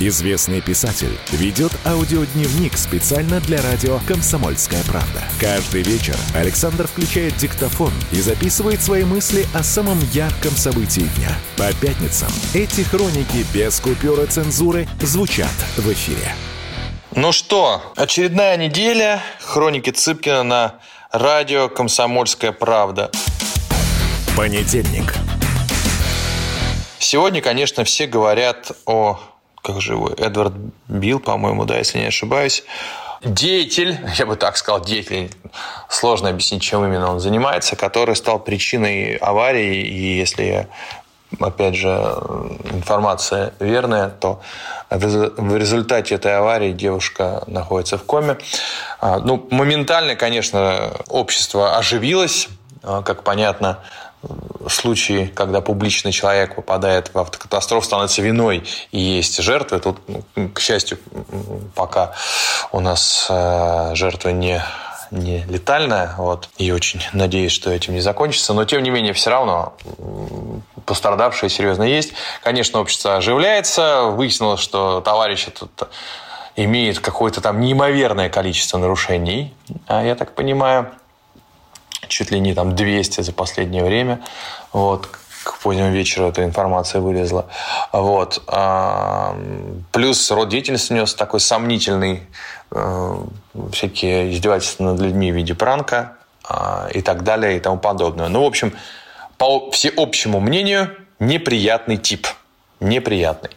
Известный писатель ведет аудиодневник специально для радио «Комсомольская правда». Каждый вечер Александр включает диктофон и записывает свои мысли о самом ярком событии дня. По пятницам эти хроники без купюра цензуры звучат в эфире. Ну что, очередная неделя. Хроники Цыпкина на радио «Комсомольская правда». Понедельник. Сегодня, конечно, все говорят о... Как его? Эдвард Билл, по-моему, да, если не ошибаюсь. Деятель, я бы так сказал, деятель, сложно объяснить, чем именно он занимается, который стал причиной аварии, и если опять же, информация верная, то в результате этой аварии девушка находится в коме. А, Ну, моментально, конечно, общество оживилось, А, как понятно, случаи, когда публичный человек попадает в автокатастрофу, становится виной и есть жертвы. Тут, ну, к счастью, пока у нас э, жертва не не летальная, вот, и очень надеюсь, что этим не закончится, но тем не менее все равно пострадавшие серьезно есть. Конечно, общество оживляется, выяснилось, что товарищ этот имеет какое-то там неимоверное количество нарушений, а, я так понимаю, чуть ли не там 200 за последнее время. Вот, к позднему вечеру эта информация вылезла. Вот. Плюс род деятельности него такой сомнительный, э, всякие издевательства над людьми в виде пранка а, и так далее и тому подобное. Ну, в общем, по всеобщему мнению, неприятный тип. Неприятный.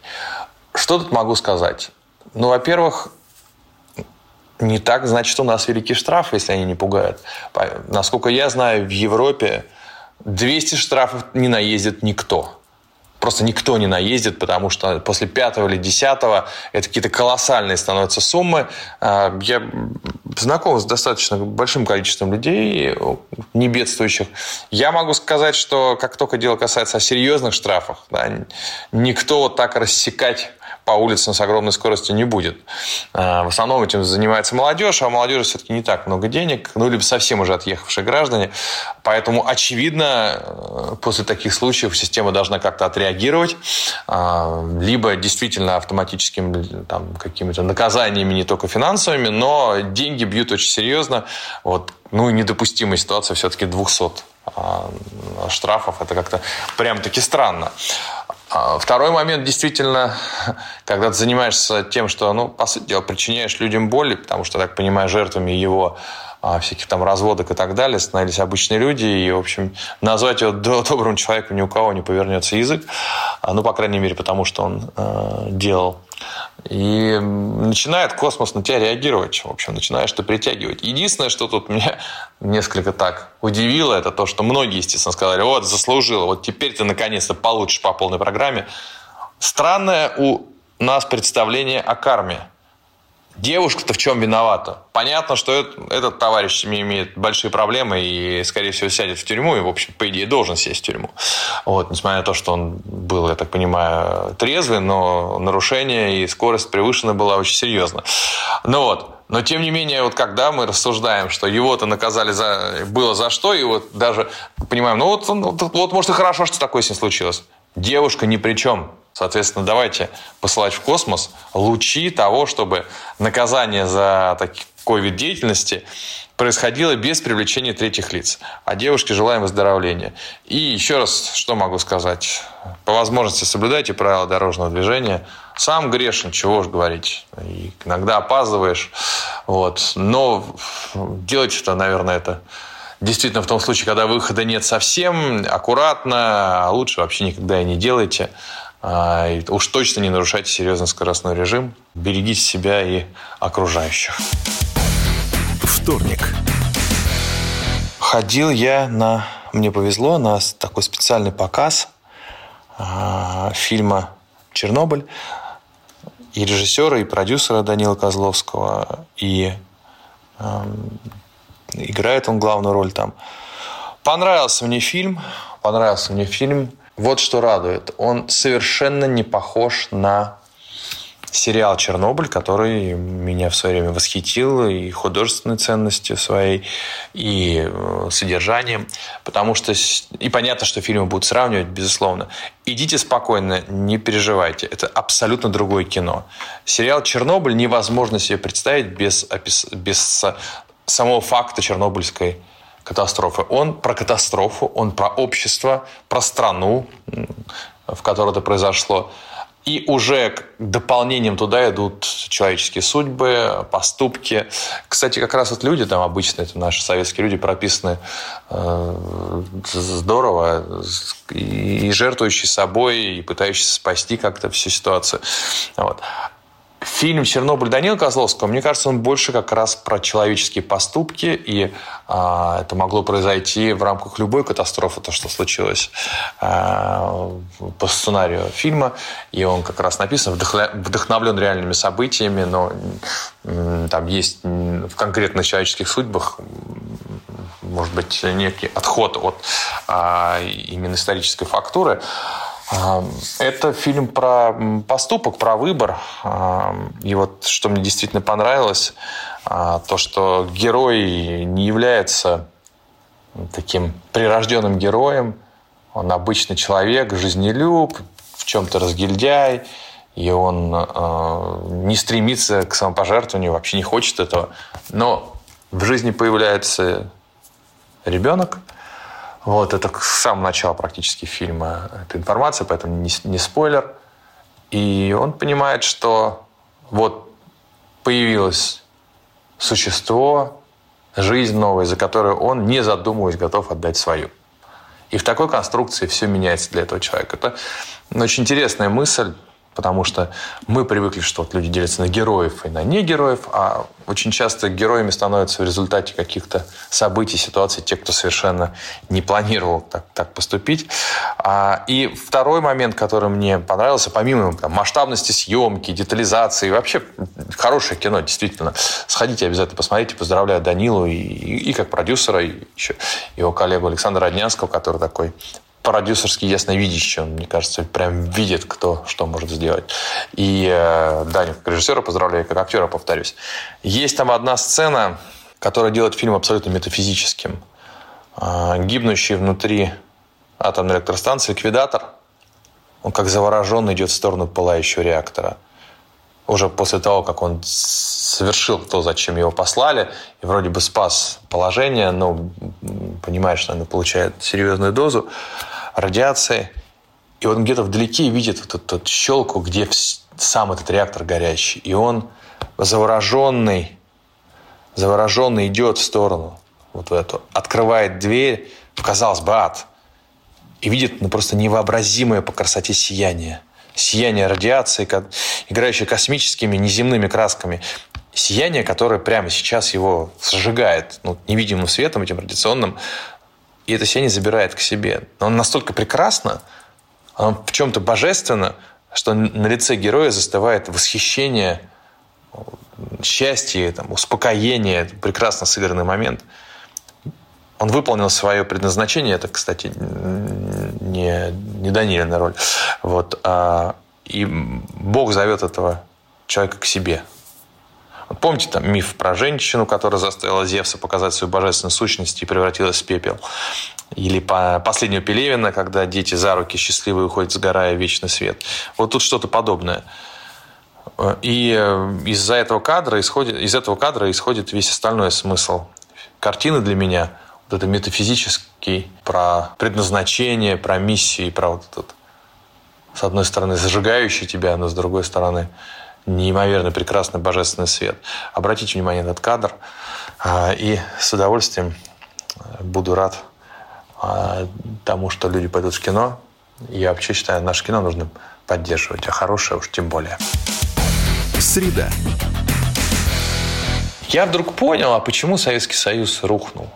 Что тут могу сказать? Ну, во-первых, не так, значит, у нас великий штраф, если они не пугают. Насколько я знаю, в Европе 200 штрафов не наездит никто. Просто никто не наездит, потому что после пятого или десятого это какие-то колоссальные становятся суммы. А, Я знаком с достаточно большим количеством людей, не бедствующих. Я могу сказать, что как только дело касается серьезных штрафах, да, никто вот так рассекать по улицам с огромной скоростью не будет. А, В основном этим занимается молодежь, а у молодежи все-таки не так много денег, ну, либо совсем уже отъехавшие граждане. Поэтому, очевидно, э, после таких случаев система должна как-то отреагировать, а, либо действительно автоматическими там, какими-то наказаниями, не только финансовыми, но деньги бьют очень серьезно. Вот, ну, и недопустимая ситуация все-таки 200 а, штрафов. Это как-то прям-таки странно. А Второй момент, действительно, когда ты занимаешься тем, что, ну, по сути дела, причиняешь людям боль, потому что, так понимаю, жертвами его а, всяких там разводок и так далее становились обычные люди, и, в общем, назвать его до- добрым человеком ни у кого не повернется язык, А, ну, по крайней мере, потому что он э, делал. И начинает космос на тебя реагировать, в общем, начинаешь ты притягивать. Единственное, что тут меня несколько так удивило, это то, что многие, естественно, сказали, вот, заслужила, вот теперь ты наконец-то получишь по полной программе. Странное у нас представление о карме. Девушка-то в чем виновата? Понятно, что этот, этот товарищ имеет большие проблемы и, скорее всего, сядет в тюрьму и, в общем, по идее, должен сесть в тюрьму. Вот, несмотря на то, что он был, я так понимаю, трезвый, но нарушение и скорость превышена была очень серьезно. Ну вот, но тем не менее, вот когда мы рассуждаем, что его-то наказали за было за что, и вот даже понимаем, ну вот, вот, вот может и хорошо, что такое с ним случилось. Девушка ни при чем. Соответственно, давайте посылать в космос лучи того, чтобы наказание за такой вид деятельности происходило без привлечения третьих лиц. А девушке желаем выздоровления. И еще раз, что могу сказать. По возможности соблюдайте правила дорожного движения. Сам грешен, чего уж говорить. И иногда опаздываешь. Вот. Но делать это, наверное, это действительно в том случае, когда выхода нет совсем, аккуратно, а лучше вообще никогда и не делайте. А, уж точно не нарушайте серьезный скоростной режим. Берегите себя и окружающих. Вторник. Ходил я на... Мне повезло, на такой специальный показ а, фильма «Чернобыль» и режиссера, и продюсера Данила Козловского, и ам, играет он главную роль там. Понравился мне фильм, понравился мне фильм. Вот что радует. Он совершенно не похож на сериал «Чернобыль», который меня в свое время восхитил и художественной ценностью своей, и э, содержанием, потому что... И понятно, что фильмы будут сравнивать, безусловно. Идите спокойно, не переживайте. Это абсолютно другое кино. Сериал «Чернобыль» невозможно себе представить без, без самого факта чернобыльской катастрофы. Он про катастрофу, он про общество, про страну, в которой это произошло. И уже дополнением туда идут человеческие судьбы, поступки. Кстати, как раз вот люди там обычно, это наши советские люди, прописаны э, здорово, и жертвующие собой, и пытающиеся спасти как-то всю ситуацию. Вот фильм «Чернобыль» Данила Козловского, мне кажется, он больше как раз про человеческие поступки, и а, это могло произойти в рамках любой катастрофы, то, что случилось а, по сценарию фильма, и он как раз написан, вдохновлен реальными событиями, но там есть в конкретных человеческих судьбах может быть, некий отход от а, именно исторической фактуры. Это фильм про поступок, про выбор. И вот что мне действительно понравилось, а, то, что герой не является таким прирожденным героем. Он обычный человек, жизнелюб, в чем-то разгильдяй, и он а, не стремится к самопожертвованию, вообще не хочет этого. Но в жизни появляется ребенок – вот, это с самого начала практически фильма эта информация, поэтому не, не спойлер. И он понимает, что вот появилось существо, жизнь новая, за которую он, не задумываясь, готов отдать свою. И в такой конструкции все меняется для этого человека. Это очень интересная мысль, Потому что мы привыкли, что вот люди делятся на героев и на негероев, а очень часто героями становятся в результате каких-то событий, ситуаций те, кто совершенно не планировал так, так поступить. А, и второй момент, который мне понравился, помимо там, масштабности съемки, детализации, вообще хорошее кино, действительно. Сходите обязательно, посмотрите. Поздравляю Данилу и, и, и как продюсера, и еще его коллегу Александра Роднянского, который такой продюсерский ясновидящий, он, мне кажется, прям видит, кто что может сделать. И э, Даню как режиссера поздравляю, как актера, повторюсь. Есть там одна сцена, которая делает фильм абсолютно метафизическим. Э, гибнущий внутри атомной электростанции ликвидатор, он как завороженный идет в сторону пылающего реактора. Уже после того, как он совершил то, зачем его послали, и вроде бы спас положение, но понимаешь, что он получает серьезную дозу, радиации. И он где-то вдалеке видит вот эту, щелку, где сам этот реактор горящий. И он завороженный, завороженный идет в сторону вот в эту, открывает дверь, казалось бы, ад, и видит ну, просто невообразимое по красоте сияние. Сияние радиации, играющее космическими неземными красками. Сияние, которое прямо сейчас его сжигает ну, невидимым светом, этим радиационным, и это сияние забирает к себе. Но он настолько прекрасно, оно в чем-то божественно, что на лице героя застывает восхищение, счастье, там, успокоение, прекрасно сыгранный момент. Он выполнил свое предназначение, это, кстати, не, не Данилина роль. Вот, а, и Бог зовет этого человека к себе. Помните там миф про женщину, которая заставила Зевса показать свою божественную сущность и превратилась в пепел? Или по последнего Пелевина, когда дети за руки счастливые уходят, сгорая в вечный свет. Вот тут что-то подобное. И э, из-за этого кадра исходит, из этого кадра исходит весь остальной смысл. Картины для меня вот это метафизический, про предназначение, про миссию, про вот этот, с одной стороны, зажигающий тебя, но с другой стороны, неимоверно прекрасный божественный свет. Обратите внимание на этот кадр, а, и с удовольствием буду рад а, тому, что люди пойдут в кино. Я вообще считаю, наше кино нужно поддерживать, а хорошее уж тем более. Среда. Я вдруг понял, а почему Советский Союз рухнул?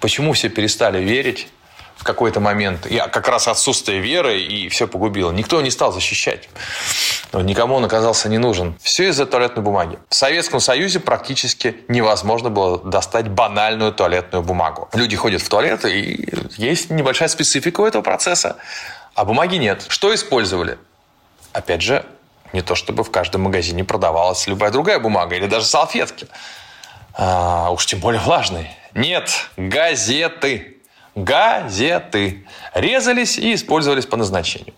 Почему все перестали верить в какой-то момент? Я как раз отсутствие веры и все погубило. Никто не стал защищать никому он оказался не нужен. Все из-за туалетной бумаги. В Советском Союзе практически невозможно было достать банальную туалетную бумагу. Люди ходят в туалет, и есть небольшая специфика у этого процесса. а бумаги нет. Что использовали? Опять же, не то чтобы в каждом магазине продавалась любая другая бумага или даже салфетки. А, уж тем более влажные. Нет, газеты. Газеты. Резались и использовались по назначению.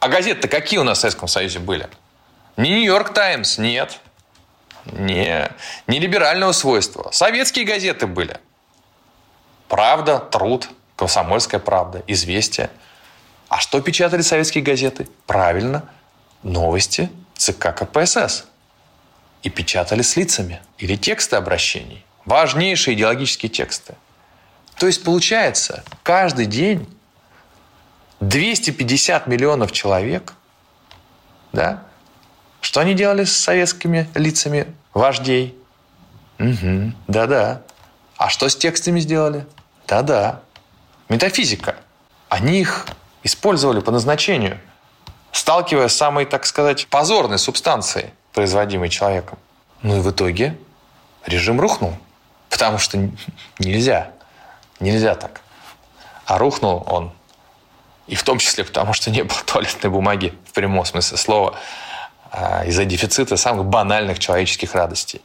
А газеты-то какие у нас в Советском Союзе были? Не Нью-Йорк Таймс, нет. Не, не либерального свойства. Советские газеты были. Правда, труд, комсомольская правда, известия. А что печатали советские газеты? Правильно, новости ЦК КПСС. И печатали с лицами или тексты обращений. Важнейшие идеологические тексты. То есть получается, каждый день 250 миллионов человек, да, что они делали с советскими лицами вождей? Угу, да-да. А что с текстами сделали? Да-да. Метафизика. Они их использовали по назначению, сталкиваясь с самой, так сказать, позорной субстанцией, производимой человеком. Ну и в итоге режим рухнул. Потому что нельзя. Нельзя так. А рухнул он и в том числе потому, что не было туалетной бумаги в прямом смысле слова а, из-за дефицита самых банальных человеческих радостей.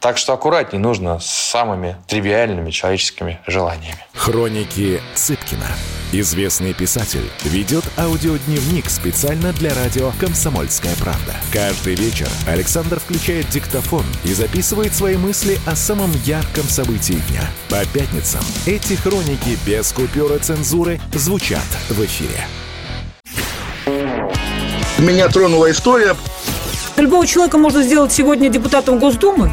Так что аккуратней нужно с самыми тривиальными человеческими желаниями. Хроники Цыпкина. Известный писатель ведет аудиодневник специально для радио «Комсомольская правда». Каждый вечер Александр включает диктофон и записывает свои мысли о самом ярком событии дня. По пятницам эти хроники без купюры цензуры звучат в эфире. Меня тронула история. Любого человека можно сделать сегодня депутатом Госдумы.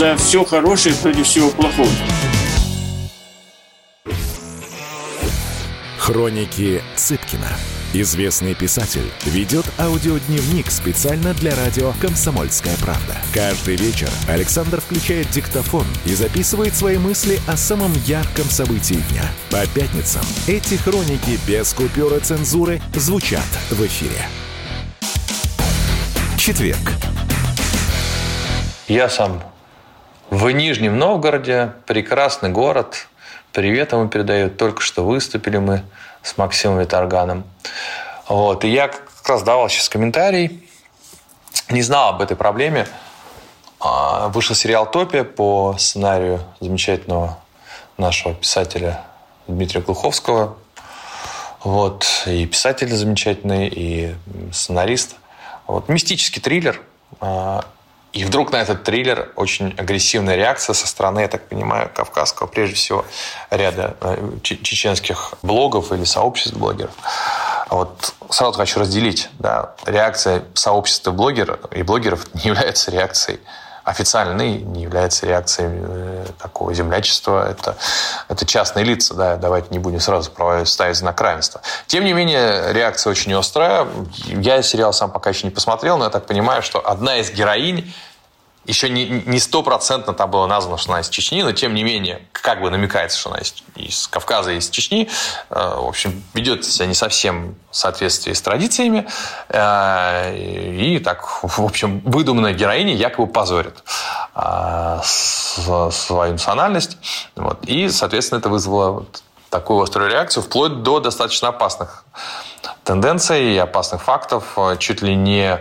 За все хорошее против всего плохого. Хроники Цыпкина. Известный писатель ведет аудиодневник специально для радио «Комсомольская правда». Каждый вечер Александр включает диктофон и записывает свои мысли о самом ярком событии дня. По пятницам эти хроники без купюры цензуры звучат в эфире. Четверг. Я сам в Нижнем Новгороде, прекрасный город. Привет ему передают. Только что выступили мы с Максимом Виторганом. Вот. И я как раз давал сейчас комментарий. Не знал об этой проблеме. А, вышел сериал «Топия» по сценарию замечательного нашего писателя Дмитрия Глуховского. Вот. И писатель замечательный, и сценарист. Вот. Мистический триллер. И вдруг на этот триллер очень агрессивная реакция со стороны, я так понимаю, кавказского, прежде всего, ряда э, чеченских блогов или сообществ блогеров. Вот сразу хочу разделить. Да, реакция сообщества блогеров и блогеров не является реакцией официальной, не является реакцией э, такого землячества. Это, это частные лица, да, давайте не будем сразу ставить знак равенства. Тем не менее, реакция очень острая. Я сериал сам пока еще не посмотрел, но я так понимаю, что одна из героинь еще не стопроцентно там было названо, что она из Чечни, но тем не менее, как бы намекается, что она из, из Кавказа, из Чечни. Э, в общем, ведет себя не совсем в соответствии с традициями. Э, и так, в общем, выдуманная героиня якобы позорит э, свою национальность. Вот. И, соответственно, это вызвало такую острую реакцию, вплоть до достаточно опасных тенденций и опасных фактов, чуть ли не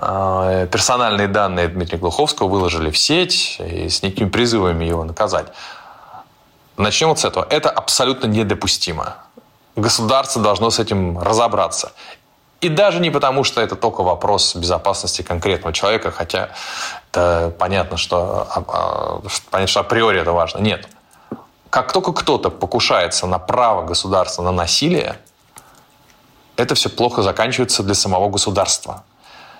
персональные данные Дмитрия Глуховского выложили в сеть и с некими призывами его наказать. Начнем вот с этого. Это абсолютно недопустимо. Государство должно с этим разобраться. И даже не потому, что это только вопрос безопасности конкретного человека, хотя это понятно, что, а, а, понятно, что априори это важно. Нет. Как только кто-то покушается на право государства на насилие, это все плохо заканчивается для самого государства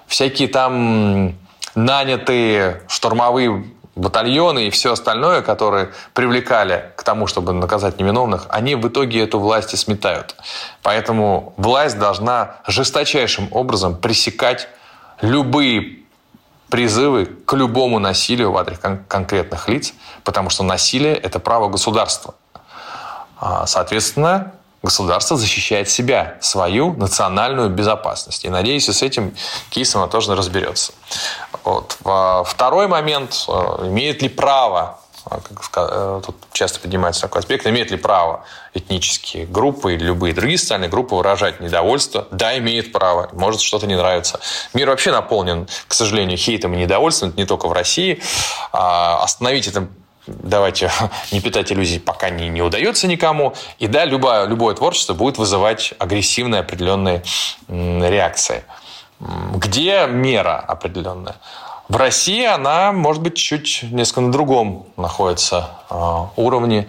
всякие там нанятые штурмовые батальоны и все остальное, которые привлекали к тому, чтобы наказать невиновных, они в итоге эту власть и сметают. Поэтому власть должна жесточайшим образом пресекать любые призывы к любому насилию в адрес кон- конкретных лиц, потому что насилие – это право государства. А, Соответственно, государство защищает себя, свою национальную безопасность. И надеюсь, и с этим кейсом оно тоже разберется. Вот. Второй момент. э, Имеет ли право, а, как э, тут часто поднимается такой аспект, имеет ли право этнические группы или любые другие социальные группы выражать недовольство? Да, имеет право. Может, что-то не нравится. Мир вообще наполнен, к сожалению, хейтом и недовольством. Это не только в России. А, Остановить это давайте не питать иллюзий, пока не, не удается никому. И да, любое, любое творчество будет вызывать агрессивные определенные реакции. Где мера определенная? В России она, может быть, чуть несколько на другом находится э, уровне,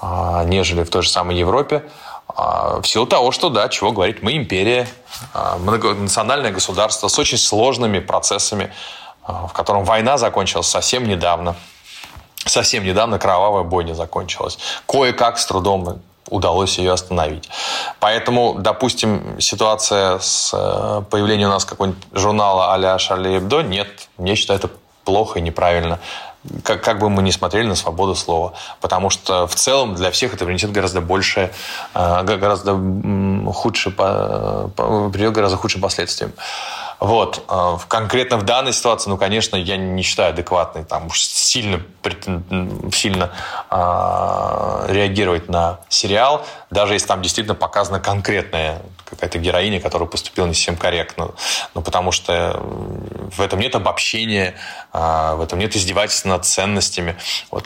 э, нежели в той же самой Европе. А, В силу того, что, да, чего говорить, мы империя, а, многонациональное государство с очень сложными процессами, а, в котором война закончилась совсем недавно. Совсем недавно кровавая бойня закончилась. Кое-как с трудом удалось ее остановить. Поэтому, допустим, ситуация с э, появлением у нас какого-нибудь журнала а-ля Шарли Эбдо, нет, я считаю это плохо и неправильно. Как, как бы мы ни смотрели на свободу слова. Потому что в целом для всех это принесет гораздо больше, э, гораздо худше, приведет к гораздо худшим последствиям. Вот. А, в- Конкретно в данной ситуации, ну, конечно, я не считаю адекватной там уж сильно, сильно а, реагировать на сериал, даже если там действительно показана конкретная какая-то героиня, которая поступила не совсем корректно. Ну, потому что в этом нет обобщения, а, в этом нет издевательства над ценностями. Вот.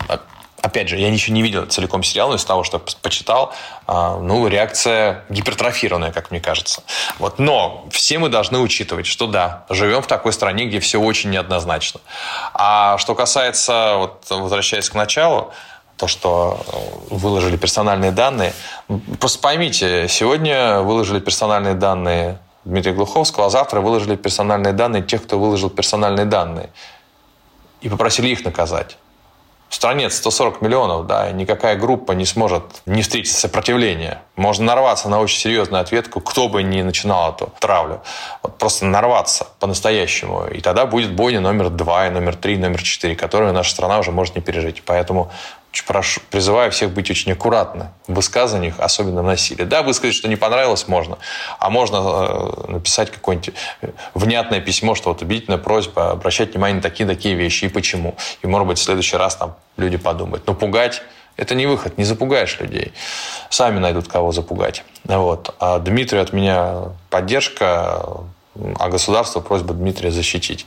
Опять же, я ничего не видел целиком сериал, но из того, что почитал, а, ну, реакция гипертрофированная, как мне кажется. Вот. Но все мы должны учитывать, что да, живем в такой стране, где все очень неоднозначно. А что касается, вот, возвращаясь к началу, то, что э, выложили персональные данные. Просто поймите, сегодня выложили персональные данные Дмитрия Глуховского, а завтра выложили персональные данные тех, кто выложил персональные данные. И попросили их наказать. В стране 140 миллионов, да, и никакая группа не сможет не встретить сопротивления. Можно нарваться на очень серьезную ответку, кто бы ни начинал эту травлю. Вот просто нарваться по-настоящему. И тогда будет бойня номер два, и номер три, и номер четыре, которую наша страна уже может не пережить. Поэтому прошу, призываю всех быть очень аккуратны в высказываниях, особенно в насилии. Да, высказать, что не понравилось, можно. А можно э, написать какое-нибудь э, внятное письмо, что вот убедительная просьба обращать внимание на такие-такие вещи и почему. И, может быть, в следующий раз там люди подумают. Но пугать это не выход, не запугаешь людей. Сами найдут, кого запугать. Вот. А Дмитрию от меня поддержка, а государству просьба Дмитрия защитить.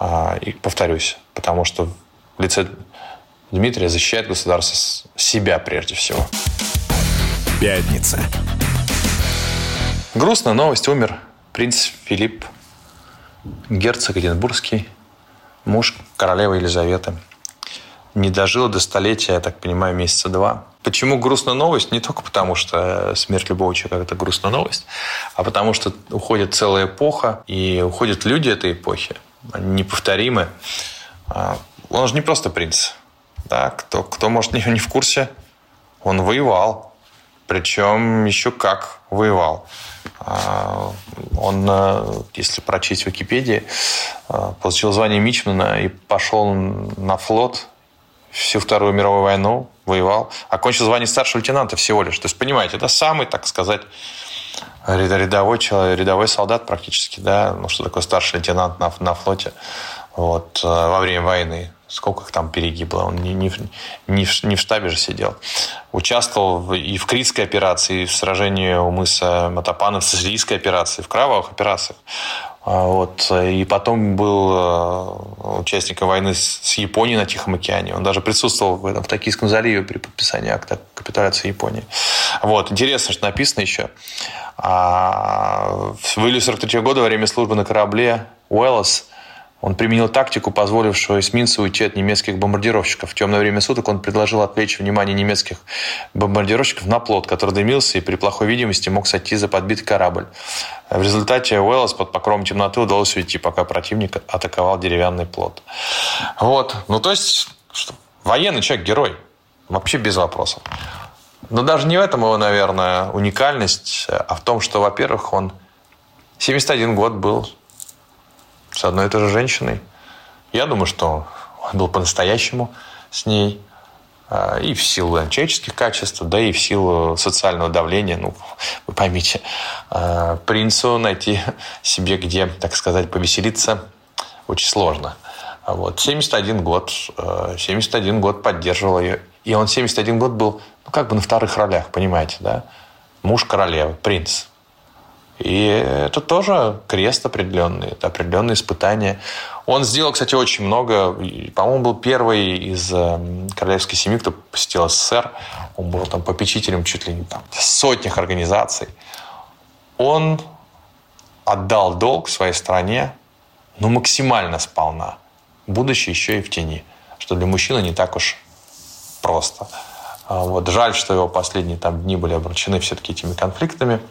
А, И повторюсь, потому что в лице Дмитрия защищает государство себя прежде всего. Пятница. Грустная новость. Умер принц Филипп, герцог Эдинбургский, муж королевы Елизаветы. Не дожил до столетия, я так понимаю, месяца два. Почему грустная новость? Не только потому, что смерть любого человека – это грустная новость, а потому что уходит целая эпоха, и уходят люди этой эпохи. Они неповторимы. А, Он же не просто принц. Да? Кто, кто, может, не, не в курсе, он воевал. Причем еще как воевал. А, Он, э, если прочесть в Википедии, э, получил звание Мичмана и пошел на флот всю Вторую мировую войну, воевал. Окончил звание старшего лейтенанта всего лишь. То есть, понимаете, это самый, так сказать, ряд- рядовой человек, рядовой солдат практически, да, ну что такое старший лейтенант на, на флоте, вот, э, во время войны. Сколько их там перегибло, он не, не, не, в, не в штабе же сидел. Участвовал в- и в Критской операции, и в сражении у мыса Матапана, в сицилийской операции, в кровавых операциях. А, Вот. И потом был э, участником войны с Японией на Тихом океане. Он даже присутствовал в, этом, в Токийском заливе при подписании акта капитуляции Японии. Вот. Интересно, что написано еще. А, В июле 43 года во время службы на корабле Уэллс он применил тактику, позволившую эсминцу уйти от немецких бомбардировщиков. В темное время суток он предложил отвлечь внимание немецких бомбардировщиков на плот, который дымился и при плохой видимости мог сойти за подбитый корабль. В результате Уэллс под покровом темноты удалось уйти, пока противник атаковал деревянный плот. Вот. Ну, то есть, что военный человек герой. Вообще без вопросов. Но даже не в этом его, наверное, уникальность, а в том, что, во-первых, он 71 год был с одной и той же женщиной. Я думаю, что он был по-настоящему с ней. А, и в силу человеческих качеств, да и в силу социального давления. Ну, вы поймите, а, принцу найти себе где, так сказать, повеселиться очень сложно. Вот. 71 год. 71 а, год поддерживал ее. И он 71 год был, ну, как бы на вторых ролях, понимаете, да? Муж королевы, принц. И это тоже крест определенный, это определенные испытания. Он сделал, кстати, очень много. По-моему, был первый из эм, королевской семьи, кто посетил СССР. Он был там попечителем чуть ли не там сотнях организаций. Он отдал долг своей стране, ну, максимально сполна, будучи еще и в тени, что для мужчины не так уж просто. А вот жаль, что его последние там дни были обращены все-таки этими конфликтами –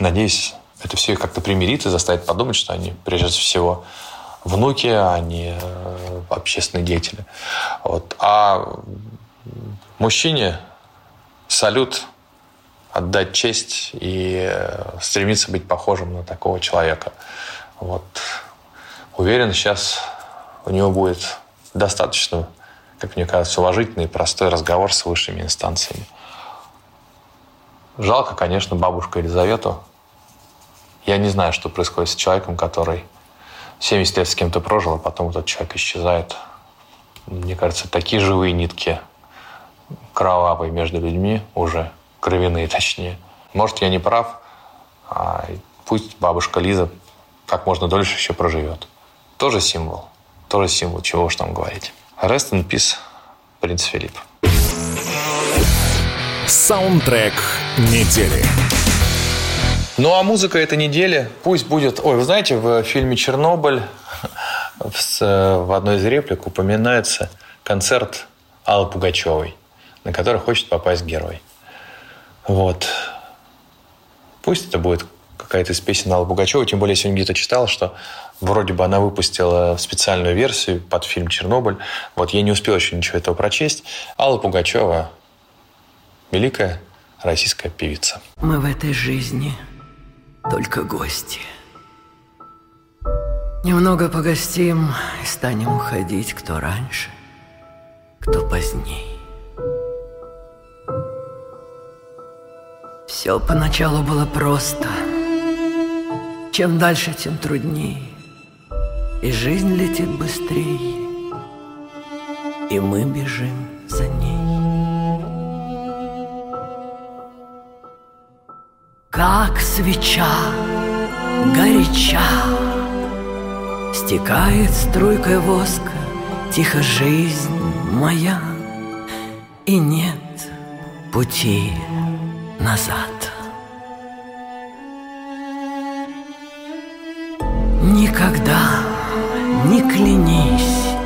Надеюсь, это все как-то примирит и заставит подумать, что они, прежде всего, внуки, а не э, общественные деятели. Вот. А мужчине салют, отдать честь и э, стремиться быть похожим на такого человека. Вот. Уверен, сейчас у него будет достаточно, как мне кажется, уважительный и простой разговор с высшими инстанциями. Жалко, конечно, бабушку Елизавету, я не знаю, что происходит с человеком, который 70 лет с кем-то прожил, а потом этот человек исчезает. Мне кажется, такие живые нитки кровавые между людьми уже, кровяные точнее. Может, я не прав, а пусть бабушка Лиза как можно дольше еще проживет. Тоже символ. Тоже символ, чего уж там говорить. Rest in peace, принц Филипп. Саундтрек недели. Ну а музыка этой недели пусть будет... Ой, вы знаете, в фильме «Чернобыль» в одной из реплик упоминается концерт Аллы Пугачевой, на который хочет попасть герой. Вот. Пусть это будет какая-то из песен Аллы Пугачевой, тем более я сегодня где-то читал, что вроде бы она выпустила специальную версию под фильм «Чернобыль». Вот я не успел еще ничего этого прочесть. Алла Пугачева – великая российская певица. Мы в этой жизни – только гости. Немного погостим и станем уходить, кто раньше, кто поздней. Все поначалу было просто. Чем дальше, тем труднее. И жизнь летит быстрее, и мы бежим за ней. Как свеча горяча. Стекает струйкой воска Тихо жизнь моя. И нет пути назад. Никогда не клянись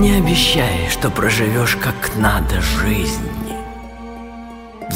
Не обещай, что проживешь как надо жизнь